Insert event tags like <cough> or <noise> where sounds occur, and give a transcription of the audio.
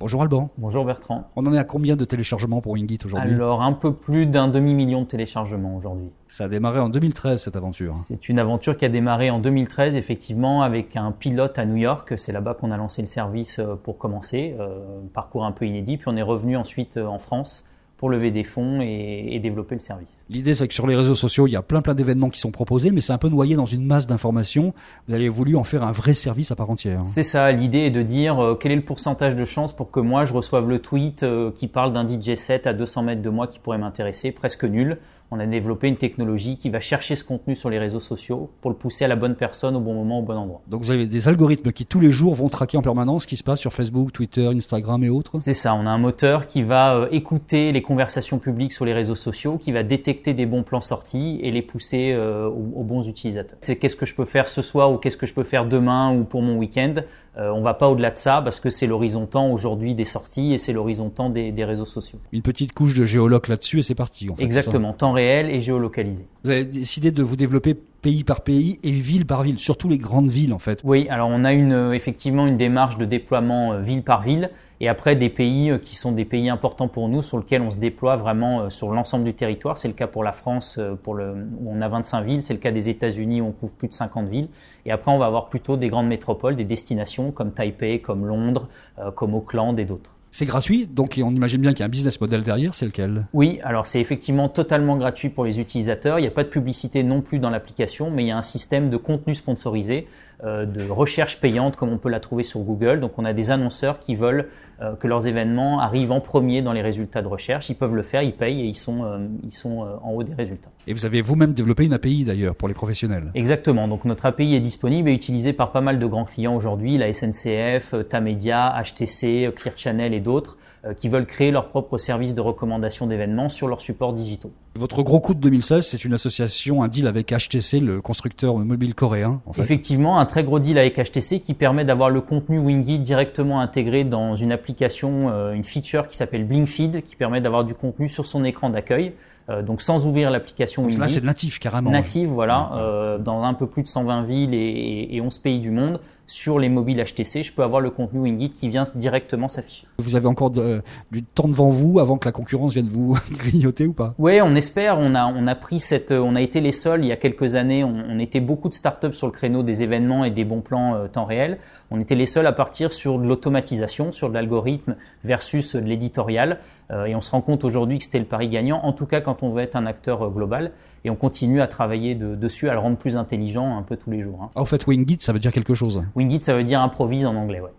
Bonjour Alban. Bonjour Bertrand. On en est à combien de téléchargements pour Wingit aujourd'hui? Alors un peu plus d'un demi-million de téléchargements aujourd'hui. Ça a démarré en 2013 cette aventure. C'est une aventure qui a démarré en 2013 effectivement avec un pilote à New York. C'est là-bas qu'on a lancé le service euh, pour commencer. Euh, parcours un peu inédit. Puis on est revenu ensuite euh, en France pour lever des fonds et, développer le service. L'idée, c'est que sur les réseaux sociaux, il y a plein plein d'événements qui sont proposés, mais c'est un peu noyé dans une masse d'informations. Vous avez voulu en faire un vrai service à part entière. C'est ça, l'idée est de dire euh, quel est le pourcentage de chance pour que moi je reçoive le tweet euh, qui parle d'un DJ set à 200 mètres de moi qui pourrait m'intéresser, presque nul on a développé une technologie qui va chercher ce contenu sur les réseaux sociaux pour le pousser à la bonne personne au bon moment, au bon endroit. Donc vous avez des algorithmes qui tous les jours vont traquer en permanence ce qui se passe sur Facebook, Twitter, Instagram et autres C'est ça, on a un moteur qui va euh, écouter les conversations publiques sur les réseaux sociaux, qui va détecter des bons plans sortis et les pousser euh, aux, bons utilisateurs. C'est qu'est-ce que je peux faire ce soir ou qu'est-ce que je peux faire demain ou pour mon week-end. Euh, on va pas au-delà de ça parce que c'est l'horizon temps aujourd'hui des sorties et c'est l'horizon temps des, réseaux sociaux. Une petite couche de géoloc là-dessus et c'est parti. En fait, Exactement, temps réel et géolocalisé. Vous avez décidé de vous développer pays par pays et ville par ville, surtout les grandes villes en fait. Oui, alors on a une, euh, effectivement une démarche de déploiement euh, ville par ville et après des pays qui sont des pays importants pour nous sur lesquels on se déploie vraiment sur l'ensemble du territoire. C'est le cas pour la France pour le, où on a 25 villes, c'est le cas des États-Unis où on couvre plus de 50 villes et après on va avoir plutôt des grandes métropoles, des destinations comme Taipei, comme Londres, comme Auckland et d'autres. C'est gratuit, donc on imagine bien qu'il y a un business model derrière, c'est lequel? Oui, alors c'est effectivement totalement gratuit pour les utilisateurs. Il n'y a pas de publicité non plus dans l'application, mais il y a un système de contenu sponsorisé, de recherche payante comme on peut la trouver sur Google. Donc on a des annonceurs qui veulent euh, que leurs événements arrivent en premier dans les résultats de recherche. Ils peuvent le faire, ils payent et ils sont, euh, ils sont en haut des résultats. Et vous avez vous-même développé une API d'ailleurs pour les professionnels Exactement, donc notre API est disponible et utilisée par pas mal de grands clients aujourd'hui, la SNCF, Tamedia, HTC, Clear Channel et d'autres euh, qui veulent créer leur propre service de recommandation d'événements sur leurs supports digitaux. Votre gros coup de 2016, c'est une association, un deal avec HTC, le constructeur mobile coréen. Effectivement, un très gros deal avec HTC qui permet d'avoir le contenu Wingy directement intégré dans une application, euh, une feature qui s'appelle Blinkfeed, qui permet d'avoir du contenu sur son écran d'accueil. Euh, donc sans ouvrir l'application Wingy. Là, c'est natif carrément. Natif, voilà, dans un peu plus de 120 villes et, et 11 pays du monde sur les mobiles HTC, je peux avoir le contenu Wingit qui vient directement s'afficher. Vous avez encore du temps devant vous avant que la concurrence vienne vous <laughs> grignoter ou pas? Oui, on espère. On a, on a pris cette, on a été les seuls il y a quelques années. On, était beaucoup de startups sur le créneau des événements et des bons plans euh, temps réel. On était les seuls à partir sur de l'automatisation, sur de l'algorithme versus de l'éditorial. Euh, et on se rend compte aujourd'hui que c'était le pari gagnant, en tout cas quand on veut être un acteur euh, global. Et on continue à travailler dessus, à le rendre plus intelligent un peu tous les jours. Hein. Ah, en fait, Wingit, ça veut dire quelque chose Wingit, ça veut dire improvise en anglais, ouais.